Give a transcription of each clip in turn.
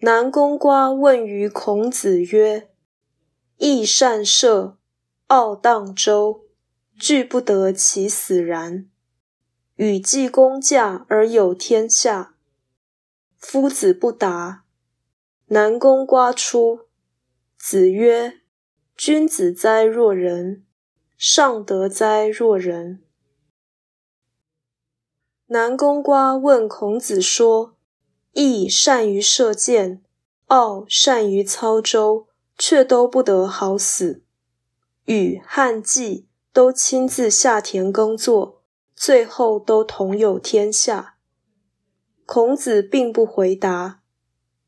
南宫瓜问于孔子曰：“益善射，傲荡周，惧不得其死然。与季公驾而有天下。夫子不答。南宫瓜出。子曰：‘君子哉若人！尚德哉若人！’”南宫瓜问孔子说：“益善于射箭，傲善于操舟，却都不得好死。禹汉季都亲自下田耕作，最后都同有天下。”孔子并不回答。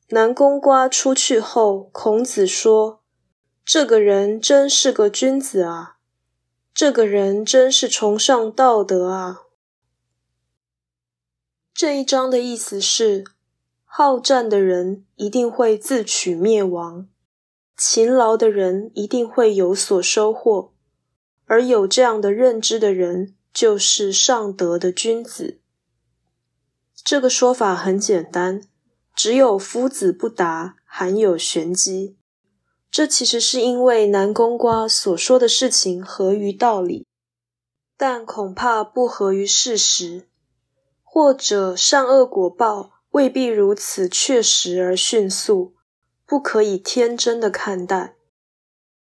南宫瓜出去后，孔子说：“这个人真是个君子啊！这个人真是崇尚道德啊！”这一章的意思是：好战的人一定会自取灭亡，勤劳的人一定会有所收获，而有这样的认知的人，就是上德的君子。这个说法很简单，只有夫子不答，含有玄机。这其实是因为南宫瓜所说的事情合于道理，但恐怕不合于事实。或者善恶果报未必如此确实而迅速，不可以天真的看待。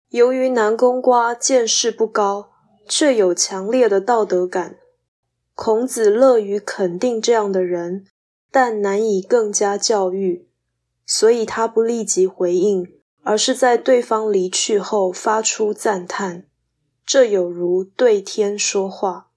由于南宫瓜见识不高，却有强烈的道德感，孔子乐于肯定这样的人，但难以更加教育，所以他不立即回应，而是在对方离去后发出赞叹，这有如对天说话。